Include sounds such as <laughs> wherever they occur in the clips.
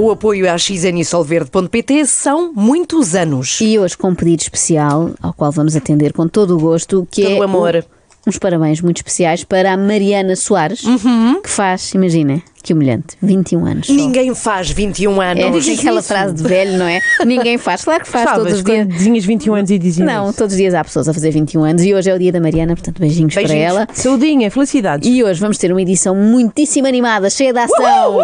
com o apoio à XN e Solverde.pt, são muitos anos. E hoje com um pedido especial, ao qual vamos atender com todo o gosto, que Todo é o amor. o- uns parabéns muito especiais para a Mariana Soares, Uhum. que faz, imagina, que humilhante, 21 anos. só. Ninguém faz 21 anos. É aquela frase de velho, não é? <laughs> Ninguém faz. Claro que faz todos Sabes, os dias. quando tinhas 21 anos e dizias Não, isso. todos os dias há pessoas a fazer 21 anos e hoje é o dia da Mariana, portanto, beijinhos, para Beijinhos. ela. Saudinha, felicidades. E hoje vamos ter uma edição muitíssimo animada, cheia de ação.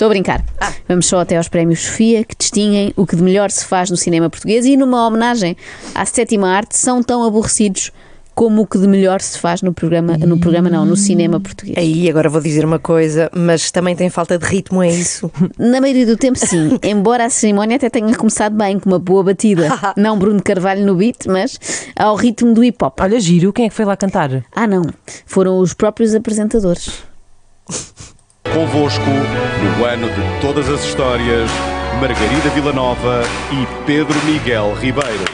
Estou a brincar. Ah. Vamos só até aos prémios Sofia, que distinguem o que de melhor se faz no cinema português e numa homenagem à sétima arte, são tão aborrecidos como o que de melhor se faz no programa, no programa não, no cinema português. Aí, agora vou dizer uma coisa, mas também tem falta de ritmo, é isso? Na maioria do tempo, sim. <laughs> Embora a cerimónia até tenha começado bem, com uma boa batida. <laughs> Não Bruno Carvalho no beat, mas ao ritmo do hip hop. Olha, giro, quem é que foi lá cantar? Ah, não. Foram os próprios apresentadores. Convosco, no ano de todas as histórias, Margarida Villanova e Pedro Miguel Ribeiro.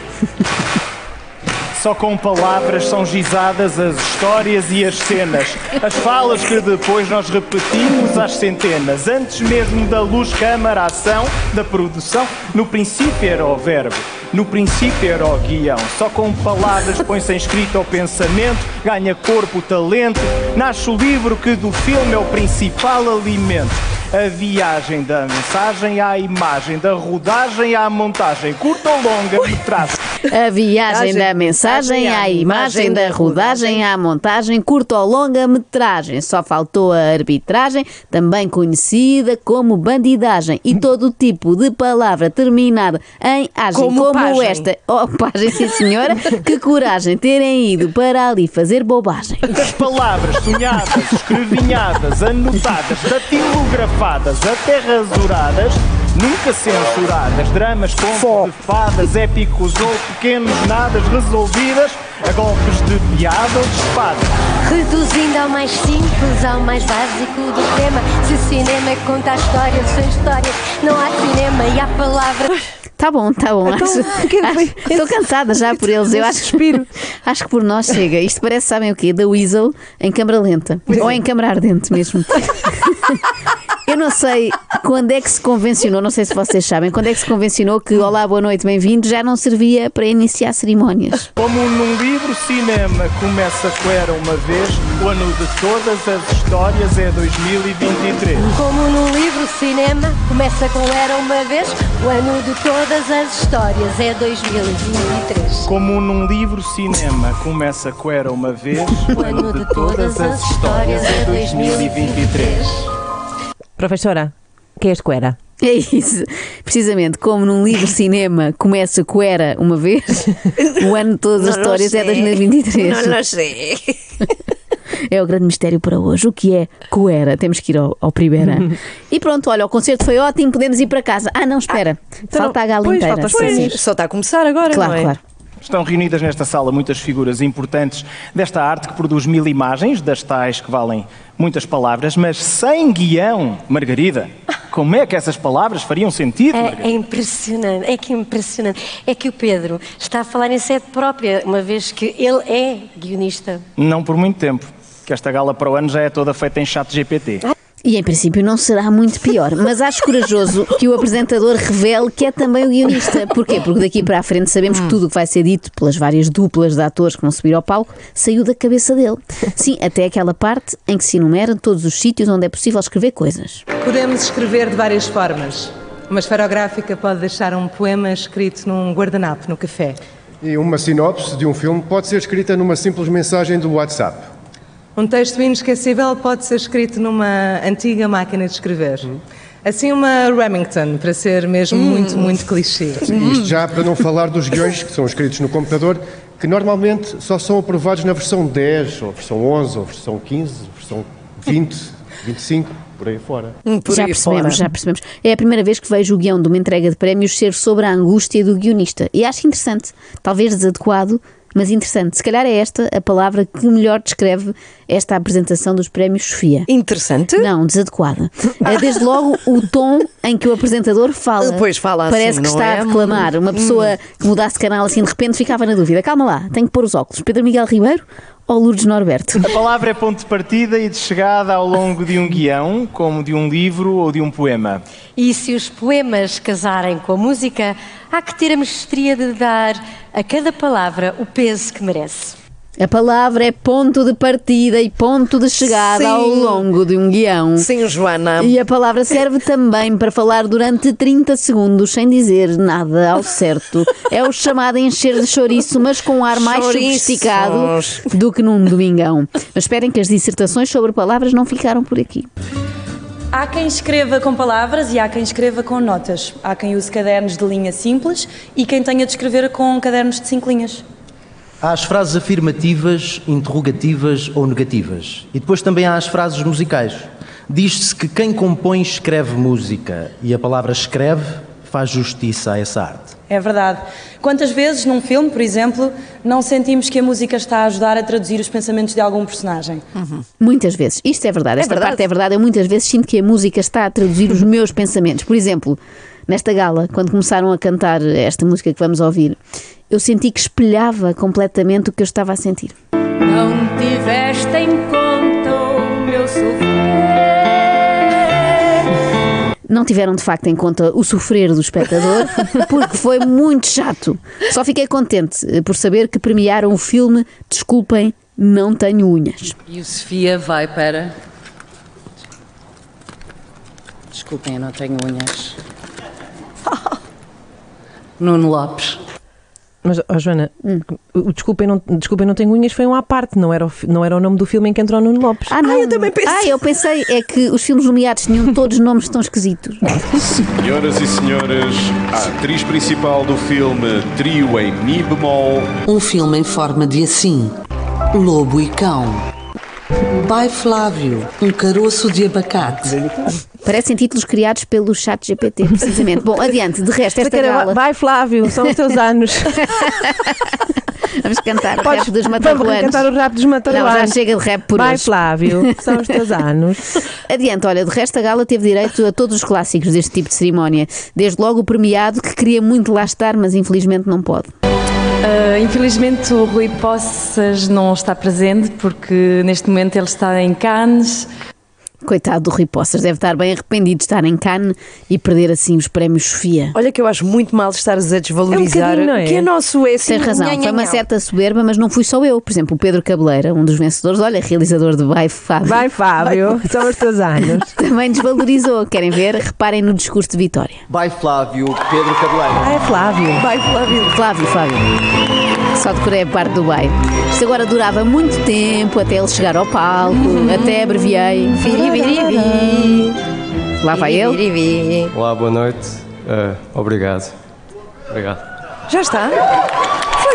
<laughs> Só com palavras são gizadas as histórias e as cenas, as falas que depois nós repetimos às centenas. Antes mesmo da luz, câmara, ação, da produção, no princípio era o verbo, no princípio era o guião. Só com palavras põe-se em escrito ao pensamento, ganha corpo talento, nasce o livro que do filme é o principal alimento. A viagem da mensagem à imagem, da rodagem à montagem, curta ou longa metragem. A viagem da mensagem à imagem, da rodagem à montagem, curta ou longa metragem. Só faltou a arbitragem, também conhecida como bandidagem. E todo tipo de palavra terminada em agem, Como como, pagem. esta. Oh, pagem, sim senhora. que coragem terem ido para ali fazer bobagem. As palavras sonhadas, escrevinhadas, anotadas, datilografadas, até rasuradas, nunca censuradas. Dramas, de fadas, épicos ou pequenos nadas resolvidas a golpes de piada ou de espada. Reduzindo ao mais simples, ao mais básico do tema. Se cinema é contar histórias, são histórias, não há cinema e há palavras. Tá bom, tá bom. Então, acho- <laughs> que é acho- Estou cansada já por eles. Eu acho, <laughs> acho que por nós chega. Isto parece, sabem o quê? Da Weasel em câmara lenta. Ou em câmara ardente mesmo. <laughs> Eu não sei quando é que se convencionou, não sei se vocês sabem, quando é que se convencionou que Olá, boa noite, bem-vindo já não servia para iniciar cerimónias. Como num livro, cinema começa com era uma vez, o ano de todas as histórias é 2023. Como num livro cinema, começa com Era uma vez, o ano de todas as histórias é 2023. Como num livro cinema começa com era uma vez, O ano de todas as histórias é 2023. Professora, quem é este Coera? É isso. Precisamente como num livro cinema começa com era uma vez, <laughs> o ano de todas as histórias é sei. 2023. Não, não sei. É o grande mistério para hoje. O que é Coera? Temos que ir ao, ao primeiro. <laughs> e pronto, olha, o concerto foi ótimo, podemos ir para casa. Ah, não, espera. falta a gala pois, inteira. falta sim. Só está a começar agora, Claro, não é? claro. Estão reunidas nesta sala muitas figuras importantes desta arte que produz mil imagens, das tais que valem muitas palavras, mas sem guião. Margarida, como é que essas palavras fariam sentido? É, Margarida? é impressionante, é que impressionante. É que o Pedro está a falar em sede própria, uma vez que ele é guionista. Não por muito tempo, que esta gala para o ano já é toda feita em chat GPT. E em princípio não será muito pior, mas acho corajoso que o apresentador revele que é também o guionista. Porquê? Porque daqui para a frente sabemos que tudo o que vai ser dito pelas várias duplas de atores que vão subir ao palco saiu da cabeça dele. Sim, até aquela parte em que se enumeram todos os sítios onde é possível escrever coisas. Podemos escrever de várias formas. Uma esferográfica pode deixar um poema escrito num guardanapo no café. E uma sinopse de um filme pode ser escrita numa simples mensagem do WhatsApp. Um texto inesquecível pode ser escrito numa antiga máquina de escrever. Assim, uma Remington, para ser mesmo muito, muito clichê. E Isto já para não falar dos guiões que são escritos no computador, que normalmente só são aprovados na versão 10, ou versão 11, ou versão 15, versão 20, 25, por aí fora. Por já aí percebemos, fora. já percebemos. É a primeira vez que vejo o guião de uma entrega de prémios ser sobre a angústia do guionista. E acho interessante, talvez desadequado, mas interessante. Se calhar é esta a palavra que melhor descreve esta apresentação dos prémios Sofia. Interessante. Não, desadequada. É desde logo o tom em que o apresentador fala. Pois fala assim, Parece que está é? a reclamar. Uma pessoa que mudasse de canal assim de repente ficava na dúvida. Calma lá, tenho que pôr os óculos. Pedro Miguel Ribeiro ou Lourdes Norberto? A palavra é ponto de partida e de chegada ao longo de um guião, como de um livro ou de um poema. E se os poemas casarem com a música, há que ter a mestria de dar a cada palavra o peso que merece. A palavra é ponto de partida e ponto de chegada Sim. ao longo de um guião. Sim, Joana. E a palavra serve também para falar durante 30 segundos sem dizer nada ao certo. É o chamado encher de chouriço, mas com um ar mais Chouriços. sofisticado do que num domingão. Mas esperem que as dissertações sobre palavras não ficaram por aqui. Há quem escreva com palavras e há quem escreva com notas. Há quem use cadernos de linha simples e quem tenha de escrever com cadernos de cinco linhas. Há as frases afirmativas, interrogativas ou negativas. E depois também há as frases musicais. Diz-se que quem compõe escreve música e a palavra escreve faz justiça a essa arte. É verdade. Quantas vezes, num filme, por exemplo, não sentimos que a música está a ajudar a traduzir os pensamentos de algum personagem? Muitas vezes. Isto é verdade. Esta verdade. parte é verdade. Eu muitas vezes sinto que a música está a traduzir os meus pensamentos. Por exemplo, nesta gala, quando começaram a cantar esta música que vamos ouvir, eu senti que espelhava completamente o que eu estava a sentir. Não tiveste em conta o meu sofrer. Não tiveram de facto em conta o sofrer do espectador, <laughs> porque foi muito chato. Só fiquei contente eh, por saber que premiaram o filme Desculpem, não tenho unhas. E o Sofia vai para. Desculpem, eu não tenho unhas. <laughs> Nuno Lopes. Mas, ó, Joana, Hum. o Desculpem não, Desculpem, não tenho unhas foi um à parte, não era, o, não era o nome do filme em que entrou Nuno Lopes. Ah, não. eu também pensei. Ah, eu pensei é que os filmes nomeados tinham todos nomes tão esquisitos. <laughs> Senhoras e senhores, a atriz principal do filme Trio em Mi bemol, Um filme em forma de assim. Lobo e Cão. By Flávio. Um caroço de abacate. Parecem títulos criados pelo chat GPT, precisamente. Bom, adiante. De resto, esta gala... Vai, Flávio, são os teus anos. <laughs> Vamos cantar o Podes- rap dos vamos mataruanos. cantar o rap dos Não, mataruanos. já chega de rap por Vai, hoje. Flávio, são os teus anos. <laughs> Adiante, olha, de resto a gala teve direito a todos os clássicos deste tipo de cerimónia. Desde logo o premiado, que queria muito lá estar, mas infelizmente não pode. Ah, infelizmente o Rui Poças não está presente porque neste momento ele está em Cannes. Coitado do Rui Poças, deve estar bem arrependido de estar em Cannes e perder assim os prémios Sofia. Olha que eu acho muito mal estares a desvalorizar bocadinho, não é? que é nosso. É assim, Tens razão, nha, foi uma certa soberba, mas não fui só eu. Por exemplo, o Pedro Cabeleira, um dos vencedores, olha, realizador de Vai Fábio, Vai, Fábio, são os teus anos. <laughs> também desvalorizou. Querem ver? Reparem no discurso de vitória. By Flávio Pedro Cabeleiro. Ah, é Flávio. Vai, Flávio. Flávio, Flávio. Só decorei a parte do bem. Isto agora durava muito tempo até ele chegar ao palco, até abreviei. Viri, viri, vi. Lá vai ele. Viri, viri. Olá, boa noite. Eh, obrigado. Obrigado. Já está?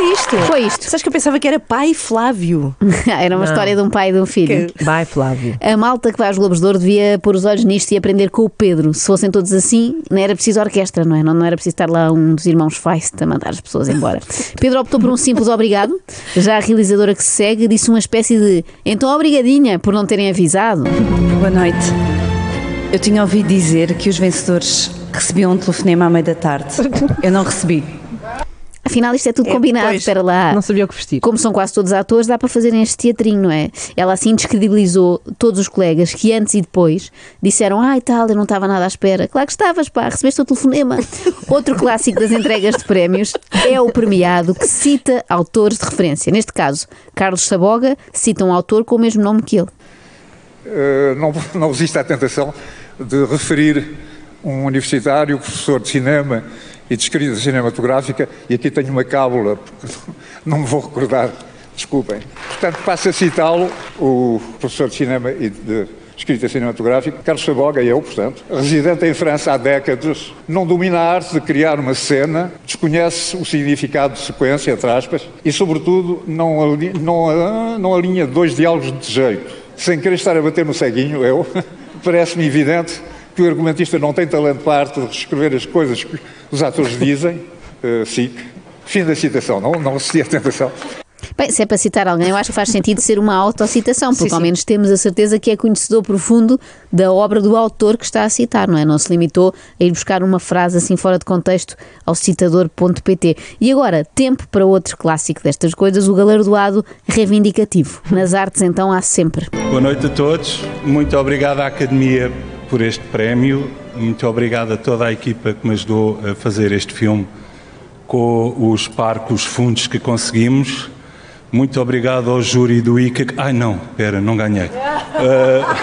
Foi isto. Foi isto. Sabes que eu pensava que era pai Flávio. <laughs> Era uma Não. história de um pai e de um filho. Vai, Flávio. A malta que vai aos Globos de Ouro devia pôr os olhos nisto e aprender com o Pedro. Se fossem todos assim, não era preciso orquestra, não é? Não, não era preciso estar lá um dos irmãos Feist a mandar as pessoas embora. <laughs> Pedro optou por um simples obrigado. Já a realizadora que se segue disse uma espécie de então obrigadinha por não terem avisado. Boa noite. Eu tinha ouvido dizer que os vencedores recebiam um telefonema à meia da tarde. <laughs> Eu não recebi. Afinal, isto é tudo combinado. pois. Espera lá. Não sabia o que vestir. Como são quase todos atores, dá para fazerem este teatrinho, não é? Ela assim descredibilizou todos os colegas que antes e depois disseram: Ai tal, eu não estava nada à espera. Claro que estavas, pá, recebeste o telefonema. <laughs> Outro clássico das entregas de prémios é o premiado que cita autores de referência. Neste caso, Carlos Saboga cita um autor com o mesmo nome que ele. Uh, não, não resisto à tentação de referir um universitário, professor de cinema e de escrita cinematográfica, e aqui tenho uma cábula, porque <laughs> não me vou recordar, desculpem. Portanto, passo a citá-lo, o professor de cinema e de escrita cinematográfica, Carlos Saboga, eu, portanto, residente em França há décadas, não domina a arte de criar uma cena, desconhece o significado de sequência, entre aspas, e, sobretudo, não, ali- não, ah, não alinha dois diálogos de jeito. Sem querer estar a bater no ceguinho, eu, <laughs> parece-me evidente que o argumentista não tem talento para a arte de reescrever as coisas que os atores dizem, uh, <laughs> SIC. Fim da citação, não, não resisti à tentação. Bem, se é para citar alguém, eu acho que faz sentido ser uma autocitação, porque Sim, ao sim. menos temos a certeza que é conhecedor profundo da obra do autor que está a citar, não é? Não se limitou a ir buscar uma frase assim fora de contexto ao citador.pt. E agora, tempo para outro clássico destas coisas, o galardoado reivindicativo. Nas artes, então, há sempre. Boa noite a todos. Muito obrigado à Academia por este prémio. Muito obrigado a toda a equipa que me ajudou a fazer este filme com os parcos fundos que conseguimos. Muito obrigado ao júri do ICA. Ai não, espera, não ganhei. Ah,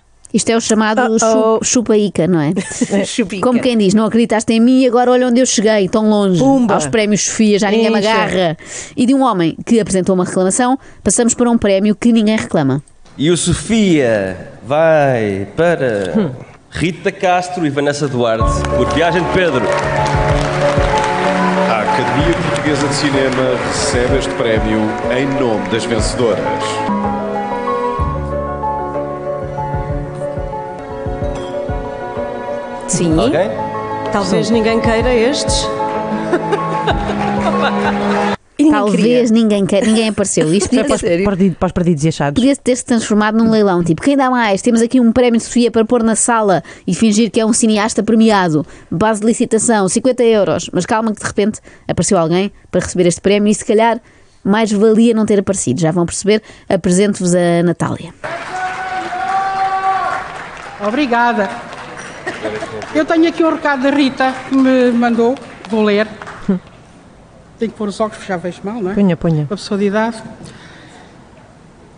<laughs> Isto é o chamado chu- chupa-ica, não é? <laughs> Chupica. Como quem diz, não acreditaste em mim e agora olha onde eu cheguei, tão longe, Pumba. aos prémios Sofia, já ninguém me agarra. E de um homem que apresentou uma reclamação, passamos para um prémio que ninguém reclama. E o Sofia vai para Rita Castro e Vanessa Duarte por Viagem de Pedro. A Academia Portuguesa de Cinema recebe este prémio em nome das vencedoras. Sim. Alguém? Talvez ninguém queira estes. <laughs> Talvez ninguém queira, ninguém apareceu. <laughs> Isto podia para os, para os perdidos e achados. podia ter se transformado num leilão. Tipo, quem dá mais? Temos aqui um prémio de Sofia para pôr na sala e fingir que é um cineasta premiado. Base de licitação, 50 euros. Mas calma que de repente apareceu alguém para receber este prémio e se calhar mais valia não ter aparecido. Já vão perceber. Apresento-vos a Natália. Obrigada. Eu tenho aqui um recado da Rita que me mandou, vou ler. Tenho que pôr os óculos, porque já vejo mal, não é? Ponha, ponha. Uma pessoa de idade.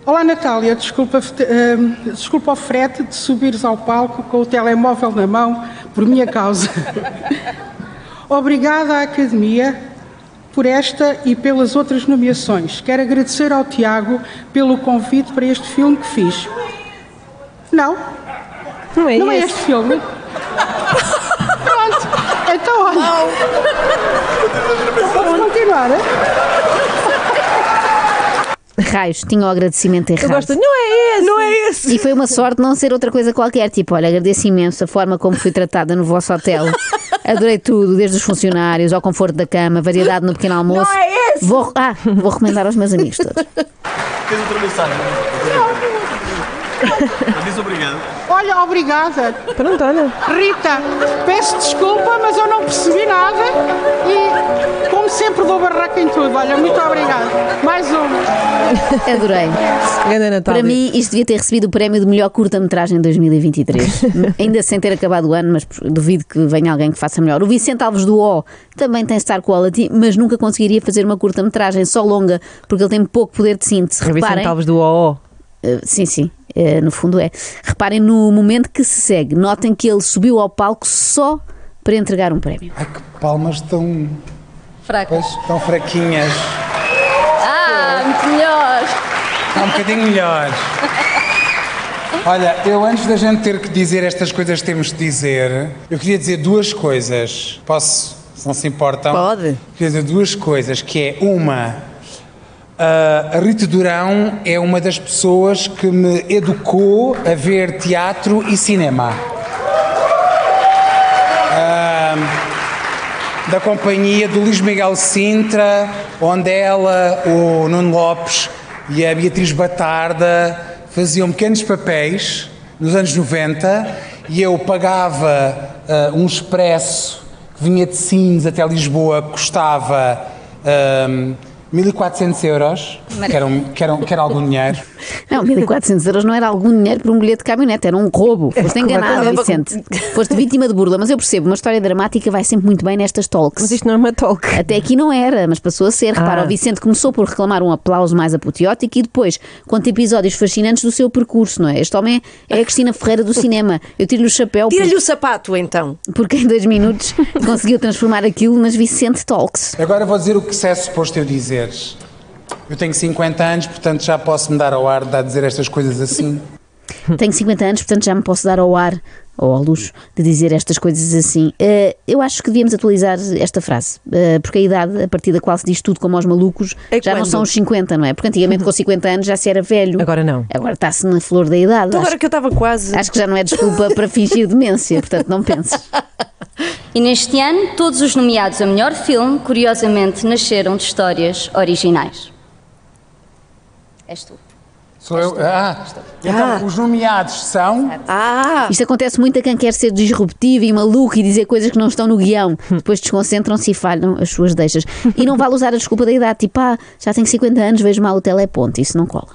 Olá Natália, desculpa, eh, desculpa o frete de subires ao palco com o telemóvel na mão por minha causa. <laughs> Obrigada à Academia por esta e pelas outras nomeações. Quero agradecer ao Tiago pelo convite para este filme que fiz. Não, Não é não é este filme. Então olha. Vamos continuar, é? Raios, tinha o agradecimento errado. Eu gosto, não é esse! Não é esse. E foi uma sorte não ser outra coisa qualquer. Tipo, olha, agradeço imenso a forma como fui tratada no vosso hotel. Adorei tudo, desde os funcionários ao conforto da cama, variedade no pequeno almoço. Não é esse. Vou, ah, vou recomendar aos meus amigos todos. Tens outra mensagem? Diz obrigado. Olha, obrigada. Pronto, olha. Rita, peço desculpa, mas eu não percebi nada e, como sempre, dou barraca em tudo. Olha, muito obrigada. Mais um. Adorei. Ganda Natália. Para mim, isto devia ter recebido o prémio de melhor curta-metragem de 2023. <laughs> Ainda sem ter acabado o ano, mas duvido que venha alguém que faça melhor. O Vicente Alves do O também tem Star Quality, mas nunca conseguiria fazer uma curta-metragem só longa, porque ele tem pouco poder de síntese. Vicente Reparem, Alves do OO. Uh, sim, sim, uh, no fundo é. Reparem no momento que se segue. Notem que ele subiu ao palco só para entregar um prémio. Palmas tão, Fracas. tão fraquinhas. Ah, muito melhor. Está um bocadinho melhor. Olha, eu antes da gente ter que dizer estas coisas que temos de dizer, eu queria dizer duas coisas. Posso, se não se importam? Pode. Queria dizer duas coisas, que é uma, ah, a Rita Durão é uma das pessoas que me educou a ver teatro e cinema. Ah, da companhia do Luís Miguel Sintra, onde ela, o Nuno Lopes e a Beatriz Batarda faziam pequenos papéis nos anos 90 e eu pagava ah, um expresso que vinha de Sines até Lisboa, custava 1400 euros, que era, um- que, era, que era algum dinheiro. Não, 1400 euros não era algum dinheiro por um bilhete de caminhonete, era um roubo. <laughs> Foste enganado, Vicente. <laughs> Foste vítima de burla, mas eu percebo, uma história dramática vai sempre muito bem nestas talks. Mas isto não é uma talk. Até aqui não era, mas passou a ser. Repara, Ah. o Vicente começou por reclamar um aplauso mais apoteótico e depois conta episódios fascinantes do seu percurso, não é? Este homem é a Cristina Ferreira do cinema. Eu tiro-lhe o chapéu. Tira-lhe o sapato, então. Porque em dois minutos <laughs> conseguiu transformar aquilo nas Vicente Talks. Agora vou dizer o que se é suposto eu dizeres. Eu tenho 50 anos, portanto já posso me dar ao ar de a dizer estas coisas assim. <laughs> Tenho 50 anos, portanto já me posso dar ao ar ou ao luxo de dizer estas coisas assim. Eh, eu acho que devíamos atualizar esta frase, eh, porque a idade a partir da qual se diz tudo como aos malucos já não quando? são os 50, não é? Porque antigamente com 50 anos já se era velho. Agora não. Agora está-se na flor da idade. Então Acho, agora que eu estava quase. acho que já não é desculpa para fingir demência, portanto não penses. <laughs> E neste ano, todos os nomeados a melhor filme, curiosamente, nasceram de histórias originais. És tu. Sou eu? Ah, então os nomeados são. Ah. Isto acontece muito a quem quer ser disruptivo e maluco e dizer coisas que não estão no guião. Depois desconcentram-se e falham as suas deixas. E não vale usar a desculpa da idade, tipo, ah, já tenho 50 anos, vejo mal o teleponto. Isso não cola.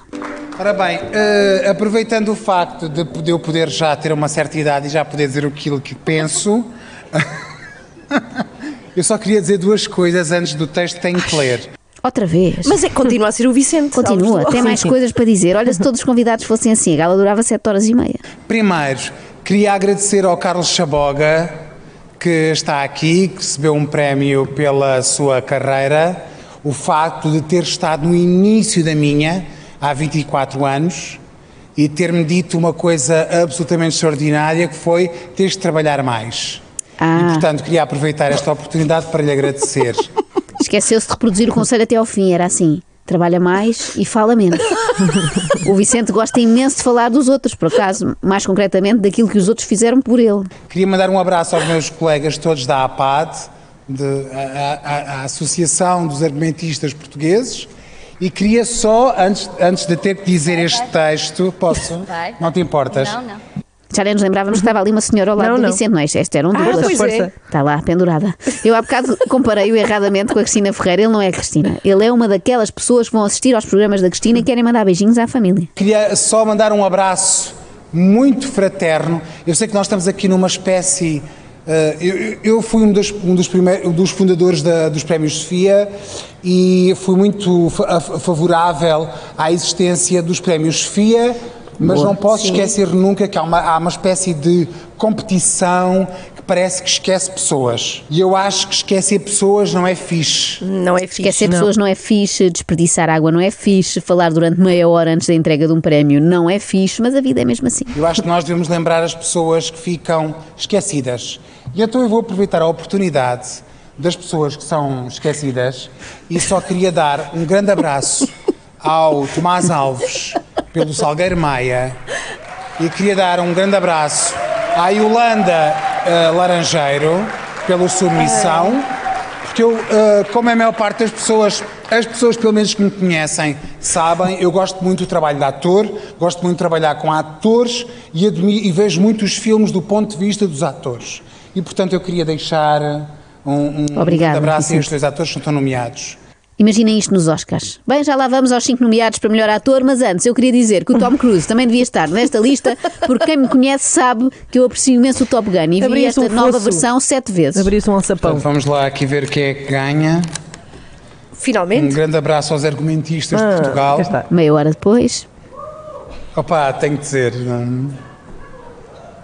Ora bem, eh, aproveitando o facto de eu poder já ter uma certa idade e já poder dizer aquilo que penso, <laughs> <laughs> eu só queria dizer duas coisas antes do texto que tenho que ler. Outra vez. Mas é, continua a ser o Vicente. Continua, tem mais coisas para dizer. Olha, se todos os convidados fossem assim, a gala durava 7 horas e meia. Primeiro, queria agradecer ao Carlos Chaboga, que está aqui, que recebeu um prémio pela sua carreira, o facto de ter estado no início da minha, há 24 anos, e ter-me dito uma coisa absolutamente extraordinária, que foi teres de trabalhar mais. Ah. E, portanto, queria aproveitar esta oportunidade para lhe agradecer. <laughs> Esqueceu-se de reproduzir o conselho até ao fim, era assim. Trabalha mais e fala menos. o Vicente gosta imenso de falar dos outros, por acaso, mais concretamente daquilo que os outros fizeram por ele. Queria mandar um abraço aos meus colegas todos da APAD, de, a, a- a Associação dos Argumentistas Portugueses, e queria só, antes, antes de ter que dizer este texto, posso? Vai. Não te importas? Não, não. Já nem nos lembrávamos que estava ali uma senhora ao lado Não, do não. Vicente, não é? Este era um Ah, deles. pois é. Está lá, pendurada. Eu há bocado comparei-o erradamente com a Cristina Ferreira. Ele não é a Cristina. Ele é uma daquelas pessoas que vão assistir aos programas da Cristina e querem mandar beijinhos à família. Queria só mandar um abraço muito fraterno. Eu sei que nós estamos aqui numa espécie. eh, eu, eu- fui um dos, um dos, primeiros, um dos fundadores da- dos Prémios Sofia e fui muito favorável à existência dos Prémios Sofia, mas Boa. não posso Sim. esquecer nunca que há uma, há uma espécie de competição que parece que esquece pessoas. E eu acho que esquecer pessoas não é fixe. Não é fixe. Esquecer pessoas não é fixe, desperdiçar água não é fixe, falar durante meia hora antes da entrega de um prémio não é fixe, mas a vida é mesmo assim. Eu acho que nós devemos lembrar as pessoas que ficam esquecidas. E então eu vou aproveitar a oportunidade das pessoas que são esquecidas e só queria dar um grande abraço ao Tomás Alves pelo Salgueiro Maia e queria dar um grande abraço à Yolanda eh, Laranjeiro pela sua missão. Porque eu, eh, como a maior parte das pessoas, as pessoas pelo menos que me conhecem, sabem, eu gosto muito do trabalho de ator, gosto muito de trabalhar com atores e, admi- e vejo muito os filmes do ponto de vista dos atores. E portanto eu queria deixar um, um Obrigada, grande abraço a Vicente. estes dois atores que estão nomeados. Imaginem isto nos Oscars. Bem, já lá vamos aos 5 nomeados para melhor ator, mas antes eu queria dizer que o Tom Cruise também devia estar nesta lista, porque quem me conhece sabe que eu aprecio imenso o Top Gun e vi esta um nova fosso. versão sete vezes. Abrir-se um alçapão. Então, vamos lá aqui ver quem é que ganha. Finalmente. Um grande abraço aos argumentistas Ah, de Portugal. Meia hora depois. Opa, tenho que dizer. hum,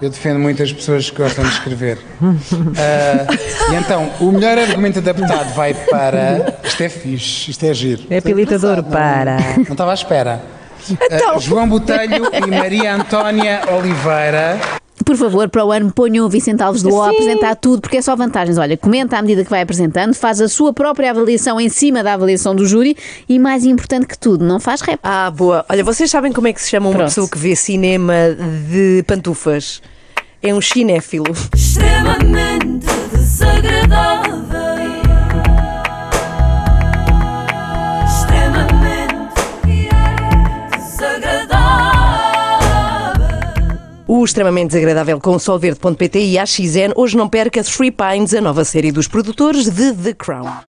Eu defendo muitas pessoas que gostam de escrever. <laughs> Ah, e então, o melhor argumento adaptado vai para. Isto é fixe, isto é giro. É habilitador para. Não estava à espera. Ah, João Botelho e Maria Antónia Oliveira. Por favor, para o ano ponham o Vicente Alves do O a apresentar tudo, porque é só vantagens. Olha, comenta à medida que vai apresentando, faz a sua própria avaliação em cima da avaliação do júri e, mais importante que tudo, não faz rap. Ah, boa. Olha, vocês sabem como é que se chama uma Pronto. pessoa que vê cinema de pantufas? É um cinéfilo. extremamente desagradável. O extremamente desagradável com solverde.pt e a XN. Hoje não perca Three Pines, a nova série dos produtores de The Crown.